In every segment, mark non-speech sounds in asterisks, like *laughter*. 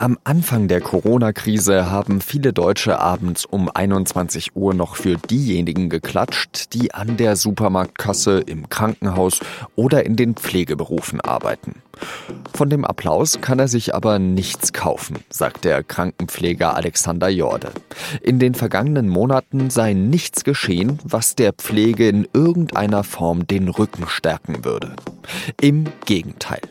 Am Anfang der Corona-Krise haben viele Deutsche abends um 21 Uhr noch für diejenigen geklatscht, die an der Supermarktkasse, im Krankenhaus oder in den Pflegeberufen arbeiten. Von dem Applaus kann er sich aber nichts kaufen, sagt der Krankenpfleger Alexander Jorde. In den vergangenen Monaten sei nichts geschehen, was der Pflege in irgendeiner Form den Rücken stärken würde. Im Gegenteil.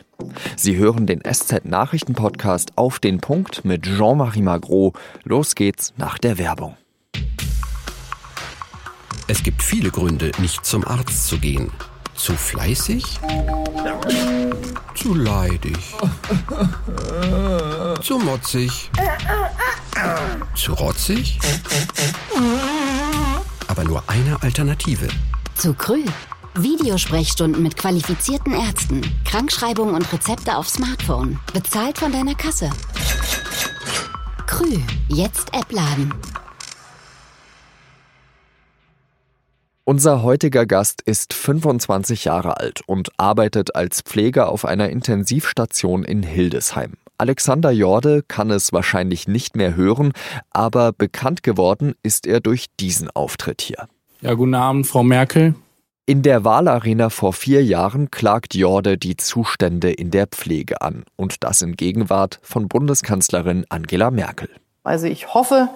Sie hören den SZ-Nachrichten-Podcast auf den Punkt mit Jean-Marie Magro. Los geht's nach der Werbung. Es gibt viele Gründe, nicht zum Arzt zu gehen. Zu fleißig? Zu leidig? Zu motzig? Zu rotzig? Aber nur eine Alternative. Zu Krü. Videosprechstunden mit qualifizierten Ärzten, Krankschreibungen und Rezepte auf Smartphone. Bezahlt von deiner Kasse. Krü. Jetzt App laden. Unser heutiger Gast ist 25 Jahre alt und arbeitet als Pfleger auf einer Intensivstation in Hildesheim. Alexander Jorde kann es wahrscheinlich nicht mehr hören, aber bekannt geworden ist er durch diesen Auftritt hier. Ja, guten Abend, Frau Merkel. In der Wahlarena vor vier Jahren klagt Jorde die Zustände in der Pflege an und das in Gegenwart von Bundeskanzlerin Angela Merkel. Also ich hoffe,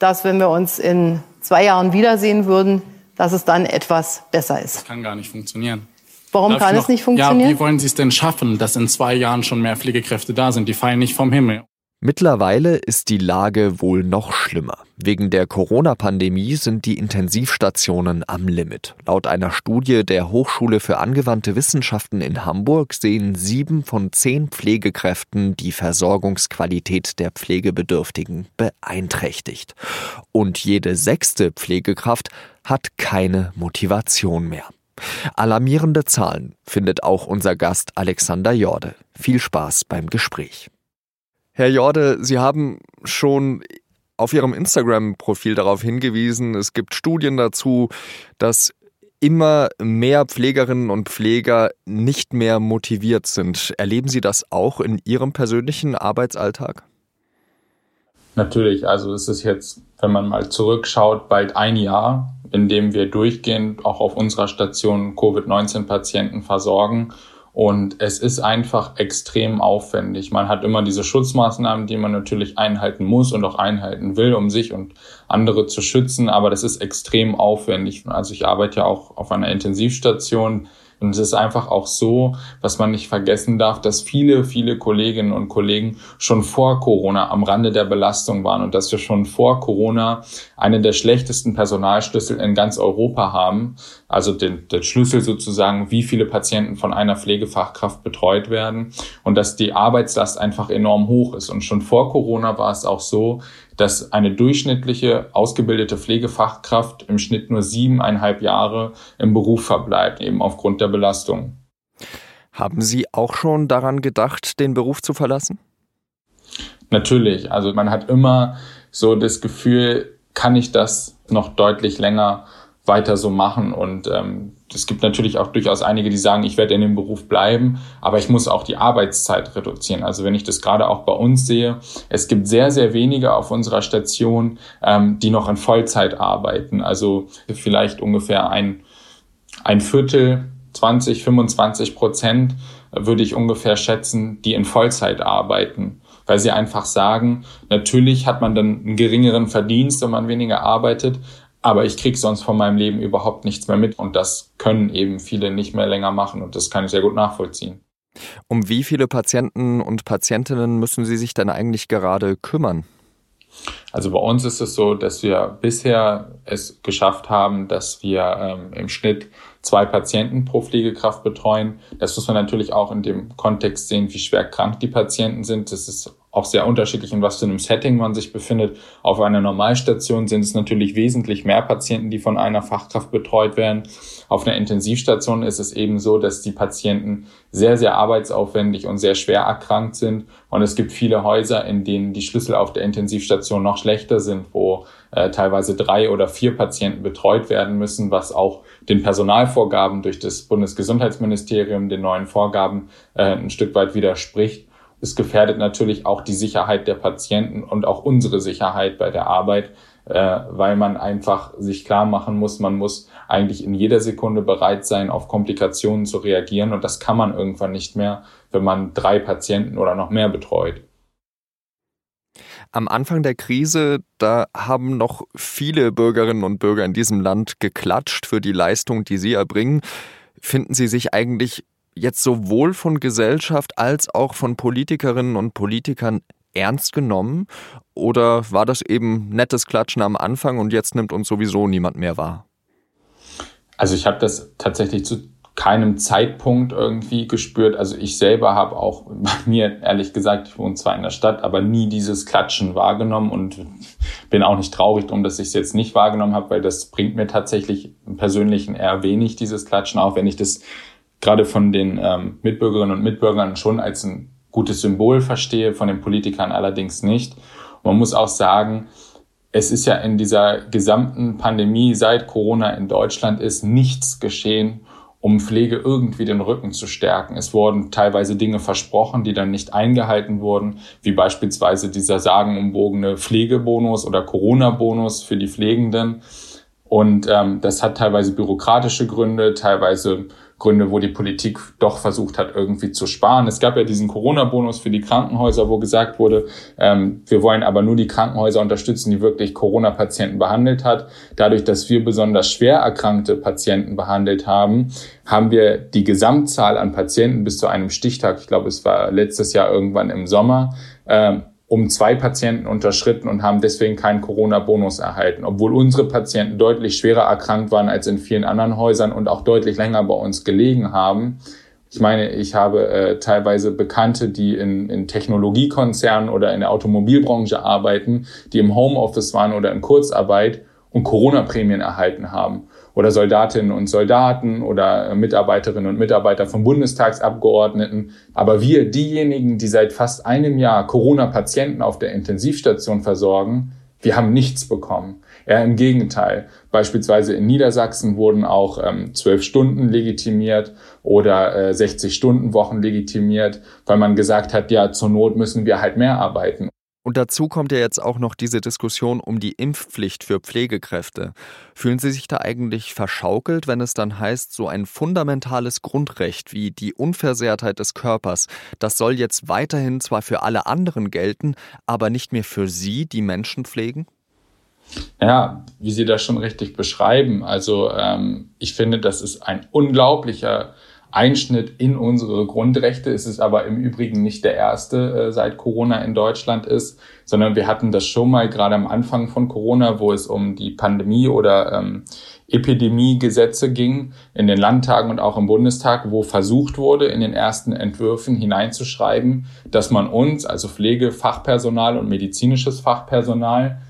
dass wenn wir uns in zwei Jahren wiedersehen würden, dass es dann etwas besser ist. Das kann gar nicht funktionieren. Warum Darf kann es nicht funktionieren? Ja, wie wollen Sie es denn schaffen, dass in zwei Jahren schon mehr Pflegekräfte da sind? Die fallen nicht vom Himmel. Mittlerweile ist die Lage wohl noch schlimmer. Wegen der Corona-Pandemie sind die Intensivstationen am Limit. Laut einer Studie der Hochschule für angewandte Wissenschaften in Hamburg sehen sieben von zehn Pflegekräften die Versorgungsqualität der Pflegebedürftigen beeinträchtigt. Und jede sechste Pflegekraft hat keine Motivation mehr. Alarmierende Zahlen findet auch unser Gast Alexander Jorde. Viel Spaß beim Gespräch. Herr Jorde, Sie haben schon auf Ihrem Instagram-Profil darauf hingewiesen, es gibt Studien dazu, dass immer mehr Pflegerinnen und Pfleger nicht mehr motiviert sind. Erleben Sie das auch in Ihrem persönlichen Arbeitsalltag? Natürlich, also es ist jetzt, wenn man mal zurückschaut, bald ein Jahr, in dem wir durchgehend auch auf unserer Station Covid-19-Patienten versorgen. Und es ist einfach extrem aufwendig. Man hat immer diese Schutzmaßnahmen, die man natürlich einhalten muss und auch einhalten will, um sich und andere zu schützen. Aber das ist extrem aufwendig. Also ich arbeite ja auch auf einer Intensivstation und es ist einfach auch so, was man nicht vergessen darf, dass viele, viele Kolleginnen und Kollegen schon vor Corona am Rande der Belastung waren und dass wir schon vor Corona einen der schlechtesten Personalschlüssel in ganz Europa haben. Also den, den Schlüssel sozusagen, wie viele Patienten von einer Pflegefachkraft betreut werden und dass die Arbeitslast einfach enorm hoch ist. Und schon vor Corona war es auch so, dass eine durchschnittliche ausgebildete Pflegefachkraft im Schnitt nur siebeneinhalb Jahre im Beruf verbleibt, eben aufgrund der Belastung. Haben Sie auch schon daran gedacht, den Beruf zu verlassen? Natürlich. Also man hat immer so das Gefühl, kann ich das noch deutlich länger weiter so machen. Und ähm, es gibt natürlich auch durchaus einige, die sagen, ich werde in dem Beruf bleiben, aber ich muss auch die Arbeitszeit reduzieren. Also wenn ich das gerade auch bei uns sehe, es gibt sehr, sehr wenige auf unserer Station, ähm, die noch in Vollzeit arbeiten. Also vielleicht ungefähr ein, ein Viertel, 20, 25 Prozent würde ich ungefähr schätzen, die in Vollzeit arbeiten weil sie einfach sagen, natürlich hat man dann einen geringeren Verdienst, wenn man weniger arbeitet, aber ich krieg sonst von meinem Leben überhaupt nichts mehr mit und das können eben viele nicht mehr länger machen und das kann ich sehr gut nachvollziehen. Um wie viele Patienten und Patientinnen müssen Sie sich denn eigentlich gerade kümmern? Also bei uns ist es so, dass wir bisher es geschafft haben, dass wir ähm, im Schnitt zwei Patienten pro Pflegekraft betreuen. Das muss man natürlich auch in dem Kontext sehen, wie schwer krank die Patienten sind. Das ist auch sehr unterschiedlich, in was für einem Setting man sich befindet. Auf einer Normalstation sind es natürlich wesentlich mehr Patienten, die von einer Fachkraft betreut werden. Auf einer Intensivstation ist es eben so, dass die Patienten sehr, sehr arbeitsaufwendig und sehr schwer erkrankt sind. Und es gibt viele Häuser, in denen die Schlüssel auf der Intensivstation noch schlechter sind, wo äh, teilweise drei oder vier Patienten betreut werden müssen, was auch den Personalvorgaben durch das Bundesgesundheitsministerium, den neuen Vorgaben äh, ein Stück weit widerspricht. Es gefährdet natürlich auch die Sicherheit der Patienten und auch unsere Sicherheit bei der Arbeit, äh, weil man einfach sich klar machen muss, man muss eigentlich in jeder Sekunde bereit sein, auf Komplikationen zu reagieren. Und das kann man irgendwann nicht mehr, wenn man drei Patienten oder noch mehr betreut. Am Anfang der Krise, da haben noch viele Bürgerinnen und Bürger in diesem Land geklatscht für die Leistung, die sie erbringen. Finden Sie sich eigentlich jetzt sowohl von Gesellschaft als auch von Politikerinnen und Politikern ernst genommen? Oder war das eben nettes Klatschen am Anfang und jetzt nimmt uns sowieso niemand mehr wahr? Also ich habe das tatsächlich zu keinem Zeitpunkt irgendwie gespürt. Also ich selber habe auch *laughs* bei mir, ehrlich gesagt, ich wohne zwar in der Stadt, aber nie dieses Klatschen wahrgenommen und *laughs* bin auch nicht traurig drum, dass ich es jetzt nicht wahrgenommen habe, weil das bringt mir tatsächlich im Persönlichen eher wenig, dieses Klatschen, auch wenn ich das gerade von den ähm, Mitbürgerinnen und Mitbürgern schon als ein gutes Symbol verstehe, von den Politikern allerdings nicht. Man muss auch sagen, es ist ja in dieser gesamten Pandemie seit Corona in Deutschland ist nichts geschehen, um Pflege irgendwie den Rücken zu stärken. Es wurden teilweise Dinge versprochen, die dann nicht eingehalten wurden, wie beispielsweise dieser sagenumwogene Pflegebonus oder Corona-Bonus für die Pflegenden. Und ähm, das hat teilweise bürokratische Gründe, teilweise Gründe, wo die Politik doch versucht hat, irgendwie zu sparen. Es gab ja diesen Corona-Bonus für die Krankenhäuser, wo gesagt wurde, ähm, wir wollen aber nur die Krankenhäuser unterstützen, die wirklich Corona-Patienten behandelt hat. Dadurch, dass wir besonders schwer erkrankte Patienten behandelt haben, haben wir die Gesamtzahl an Patienten bis zu einem Stichtag, ich glaube, es war letztes Jahr irgendwann im Sommer, ähm, um zwei Patienten unterschritten und haben deswegen keinen Corona-Bonus erhalten, obwohl unsere Patienten deutlich schwerer erkrankt waren als in vielen anderen Häusern und auch deutlich länger bei uns gelegen haben. Ich meine, ich habe äh, teilweise Bekannte, die in, in Technologiekonzernen oder in der Automobilbranche arbeiten, die im Homeoffice waren oder in Kurzarbeit und Corona-Prämien erhalten haben oder Soldatinnen und Soldaten oder Mitarbeiterinnen und Mitarbeiter von Bundestagsabgeordneten. Aber wir, diejenigen, die seit fast einem Jahr Corona-Patienten auf der Intensivstation versorgen, wir haben nichts bekommen. Ja, im Gegenteil. Beispielsweise in Niedersachsen wurden auch ähm, zwölf ähm, Stunden legitimiert oder äh, 60 Stunden Wochen legitimiert, weil man gesagt hat, ja, zur Not müssen wir halt mehr arbeiten. Und dazu kommt ja jetzt auch noch diese Diskussion um die Impfpflicht für Pflegekräfte. Fühlen Sie sich da eigentlich verschaukelt, wenn es dann heißt, so ein fundamentales Grundrecht wie die Unversehrtheit des Körpers, das soll jetzt weiterhin zwar für alle anderen gelten, aber nicht mehr für Sie, die Menschen pflegen? Ja, wie Sie das schon richtig beschreiben. Also ähm, ich finde, das ist ein unglaublicher Einschnitt in unsere Grundrechte. Es ist aber im Übrigen nicht der erste äh, seit Corona in Deutschland ist, sondern wir hatten das schon mal gerade am Anfang von Corona, wo es um die Pandemie oder ähm, Epidemiegesetze ging in den Landtagen und auch im Bundestag, wo versucht wurde, in den ersten Entwürfen hineinzuschreiben, dass man uns, also Pflegefachpersonal und medizinisches Fachpersonal,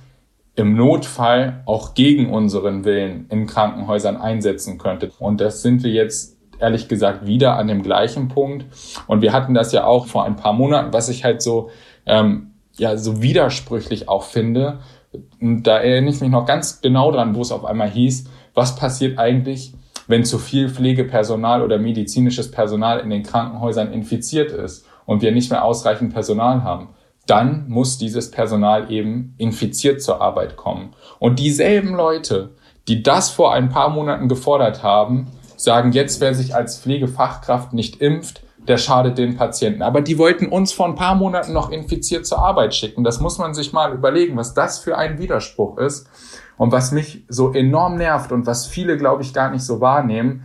im Notfall auch gegen unseren Willen in Krankenhäusern einsetzen könnte. Und das sind wir jetzt ehrlich gesagt wieder an dem gleichen Punkt. Und wir hatten das ja auch vor ein paar Monaten, was ich halt so, ähm, ja, so widersprüchlich auch finde. Und da erinnere ich mich noch ganz genau dran, wo es auf einmal hieß, was passiert eigentlich, wenn zu viel Pflegepersonal oder medizinisches Personal in den Krankenhäusern infiziert ist und wir nicht mehr ausreichend Personal haben. Dann muss dieses Personal eben infiziert zur Arbeit kommen. Und dieselben Leute, die das vor ein paar Monaten gefordert haben, sagen jetzt, wer sich als Pflegefachkraft nicht impft, der schadet den Patienten. Aber die wollten uns vor ein paar Monaten noch infiziert zur Arbeit schicken. Das muss man sich mal überlegen, was das für ein Widerspruch ist. Und was mich so enorm nervt und was viele, glaube ich, gar nicht so wahrnehmen,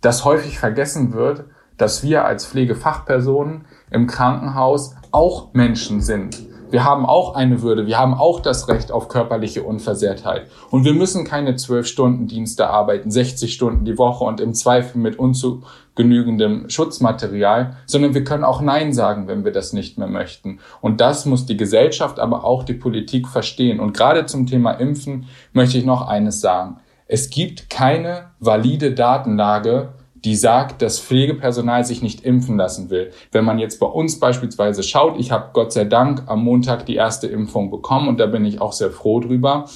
dass häufig vergessen wird, dass wir als Pflegefachpersonen im Krankenhaus auch Menschen sind. Wir haben auch eine Würde, wir haben auch das Recht auf körperliche Unversehrtheit. Und wir müssen keine zwölf Stunden Dienste arbeiten, 60 Stunden die Woche und im Zweifel mit unzugenügendem Schutzmaterial, sondern wir können auch Nein sagen, wenn wir das nicht mehr möchten. Und das muss die Gesellschaft, aber auch die Politik verstehen. Und gerade zum Thema Impfen möchte ich noch eines sagen. Es gibt keine valide Datenlage, die sagt, dass Pflegepersonal sich nicht impfen lassen will. Wenn man jetzt bei uns beispielsweise schaut, ich habe Gott sei Dank am Montag die erste Impfung bekommen und da bin ich auch sehr froh drüber.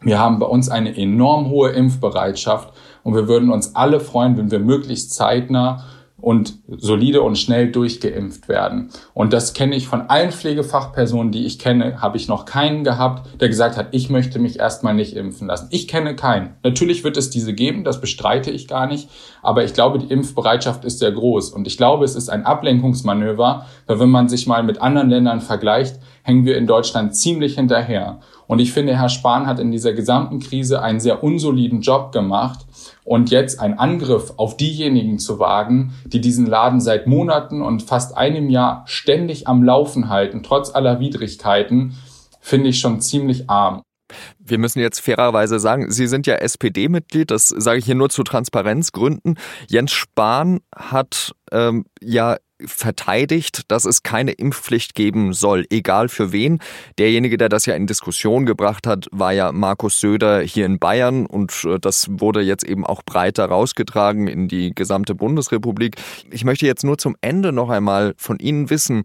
Wir haben bei uns eine enorm hohe Impfbereitschaft und wir würden uns alle freuen, wenn wir möglichst zeitnah und solide und schnell durchgeimpft werden. Und das kenne ich von allen Pflegefachpersonen, die ich kenne, habe ich noch keinen gehabt, der gesagt hat, ich möchte mich erstmal nicht impfen lassen. Ich kenne keinen. Natürlich wird es diese geben, das bestreite ich gar nicht, aber ich glaube, die Impfbereitschaft ist sehr groß und ich glaube, es ist ein Ablenkungsmanöver, weil wenn man sich mal mit anderen Ländern vergleicht, hängen wir in Deutschland ziemlich hinterher. Und ich finde, Herr Spahn hat in dieser gesamten Krise einen sehr unsoliden Job gemacht. Und jetzt einen Angriff auf diejenigen zu wagen, die diesen Laden seit Monaten und fast einem Jahr ständig am Laufen halten, trotz aller Widrigkeiten, finde ich schon ziemlich arm. Wir müssen jetzt fairerweise sagen, Sie sind ja SPD-Mitglied, das sage ich hier nur zu Transparenzgründen. Jens Spahn hat ähm, ja verteidigt, dass es keine Impfpflicht geben soll, egal für wen. Derjenige, der das ja in Diskussion gebracht hat, war ja Markus Söder hier in Bayern und äh, das wurde jetzt eben auch breiter rausgetragen in die gesamte Bundesrepublik. Ich möchte jetzt nur zum Ende noch einmal von Ihnen wissen,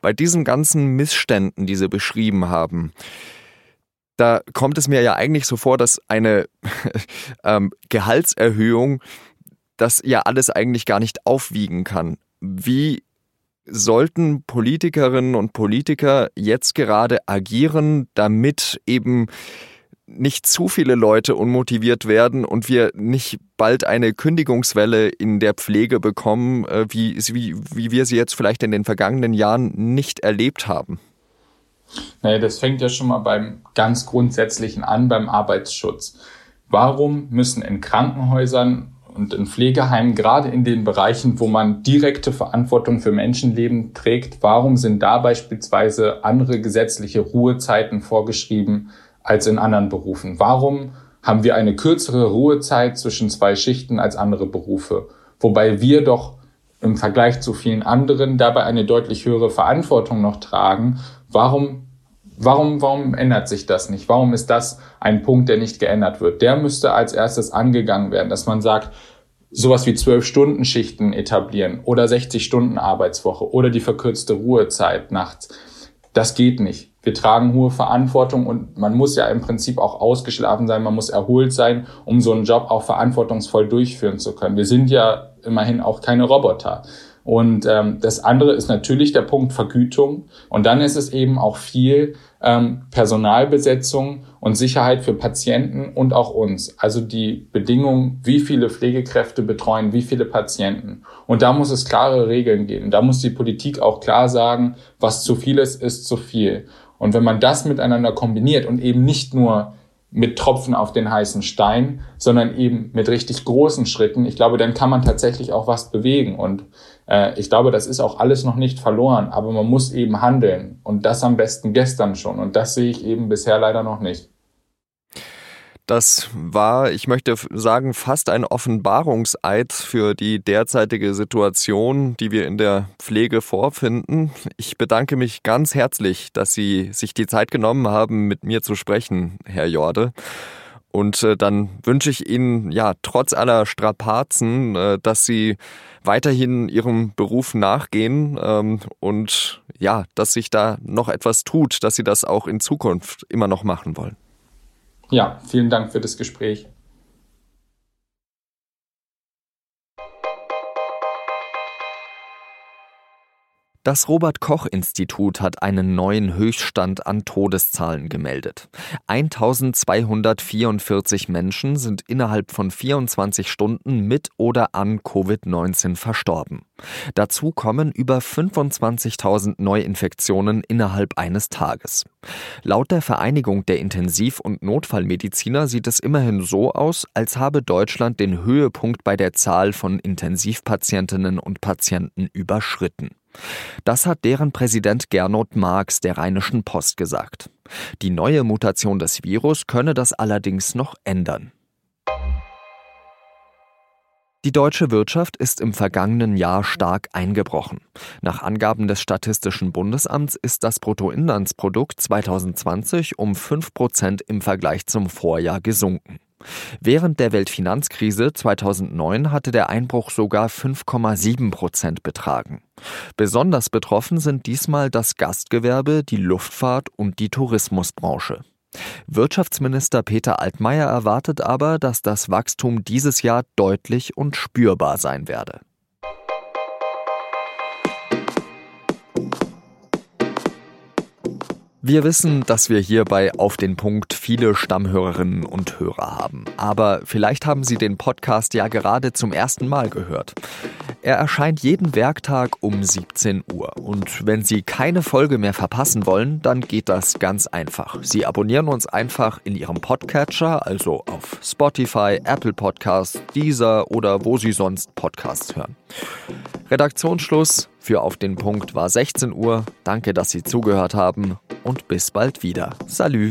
bei diesen ganzen Missständen, die Sie beschrieben haben, da kommt es mir ja eigentlich so vor, dass eine *laughs* ähm, Gehaltserhöhung das ja alles eigentlich gar nicht aufwiegen kann. Wie sollten Politikerinnen und Politiker jetzt gerade agieren, damit eben nicht zu viele Leute unmotiviert werden und wir nicht bald eine Kündigungswelle in der Pflege bekommen, äh, wie, wie, wie wir sie jetzt vielleicht in den vergangenen Jahren nicht erlebt haben? Naja, das fängt ja schon mal beim ganz Grundsätzlichen an, beim Arbeitsschutz. Warum müssen in Krankenhäusern und in Pflegeheimen, gerade in den Bereichen, wo man direkte Verantwortung für Menschenleben trägt, warum sind da beispielsweise andere gesetzliche Ruhezeiten vorgeschrieben als in anderen Berufen? Warum haben wir eine kürzere Ruhezeit zwischen zwei Schichten als andere Berufe? Wobei wir doch im Vergleich zu vielen anderen dabei eine deutlich höhere Verantwortung noch tragen. Warum Warum, warum ändert sich das nicht? Warum ist das ein Punkt, der nicht geändert wird? Der müsste als erstes angegangen werden, dass man sagt, sowas wie zwölf Stunden Schichten etablieren oder 60 Stunden Arbeitswoche oder die verkürzte Ruhezeit nachts. Das geht nicht. Wir tragen hohe Verantwortung und man muss ja im Prinzip auch ausgeschlafen sein, man muss erholt sein, um so einen Job auch verantwortungsvoll durchführen zu können. Wir sind ja immerhin auch keine Roboter. Und ähm, das andere ist natürlich der Punkt Vergütung. Und dann ist es eben auch viel ähm, Personalbesetzung und Sicherheit für Patienten und auch uns. Also die Bedingungen, wie viele Pflegekräfte betreuen, wie viele Patienten. Und da muss es klare Regeln geben. Da muss die Politik auch klar sagen, was zu viel ist, ist zu viel. Und wenn man das miteinander kombiniert und eben nicht nur mit Tropfen auf den heißen Stein, sondern eben mit richtig großen Schritten. Ich glaube, dann kann man tatsächlich auch was bewegen. Und ich glaube, das ist auch alles noch nicht verloren, aber man muss eben handeln. Und das am besten gestern schon. Und das sehe ich eben bisher leider noch nicht. Das war, ich möchte sagen, fast ein Offenbarungseid für die derzeitige Situation, die wir in der Pflege vorfinden. Ich bedanke mich ganz herzlich, dass Sie sich die Zeit genommen haben, mit mir zu sprechen, Herr Jorde. Und äh, dann wünsche ich Ihnen ja trotz aller Strapazen, äh, dass Sie weiterhin Ihrem Beruf nachgehen ähm, und ja, dass sich da noch etwas tut, dass Sie das auch in Zukunft immer noch machen wollen. Ja, vielen Dank für das Gespräch. Das Robert Koch Institut hat einen neuen Höchststand an Todeszahlen gemeldet. 1244 Menschen sind innerhalb von 24 Stunden mit oder an Covid-19 verstorben. Dazu kommen über 25.000 Neuinfektionen innerhalb eines Tages. Laut der Vereinigung der Intensiv- und Notfallmediziner sieht es immerhin so aus, als habe Deutschland den Höhepunkt bei der Zahl von Intensivpatientinnen und Patienten überschritten. Das hat deren Präsident Gernot Marx der Rheinischen Post gesagt. Die neue Mutation des Virus könne das allerdings noch ändern. Die deutsche Wirtschaft ist im vergangenen Jahr stark eingebrochen. Nach Angaben des Statistischen Bundesamts ist das Bruttoinlandsprodukt 2020 um 5 Prozent im Vergleich zum Vorjahr gesunken. Während der Weltfinanzkrise 2009 hatte der Einbruch sogar 5,7 Prozent betragen. Besonders betroffen sind diesmal das Gastgewerbe, die Luftfahrt und die Tourismusbranche. Wirtschaftsminister Peter Altmaier erwartet aber, dass das Wachstum dieses Jahr deutlich und spürbar sein werde. Wir wissen, dass wir hier bei Auf den Punkt viele Stammhörerinnen und Hörer haben. Aber vielleicht haben Sie den Podcast ja gerade zum ersten Mal gehört. Er erscheint jeden Werktag um 17 Uhr. Und wenn Sie keine Folge mehr verpassen wollen, dann geht das ganz einfach. Sie abonnieren uns einfach in Ihrem Podcatcher, also auf Spotify, Apple Podcasts, Deezer oder wo Sie sonst Podcasts hören. Redaktionsschluss für Auf den Punkt war 16 Uhr. Danke, dass Sie zugehört haben und bis bald wieder. Salü.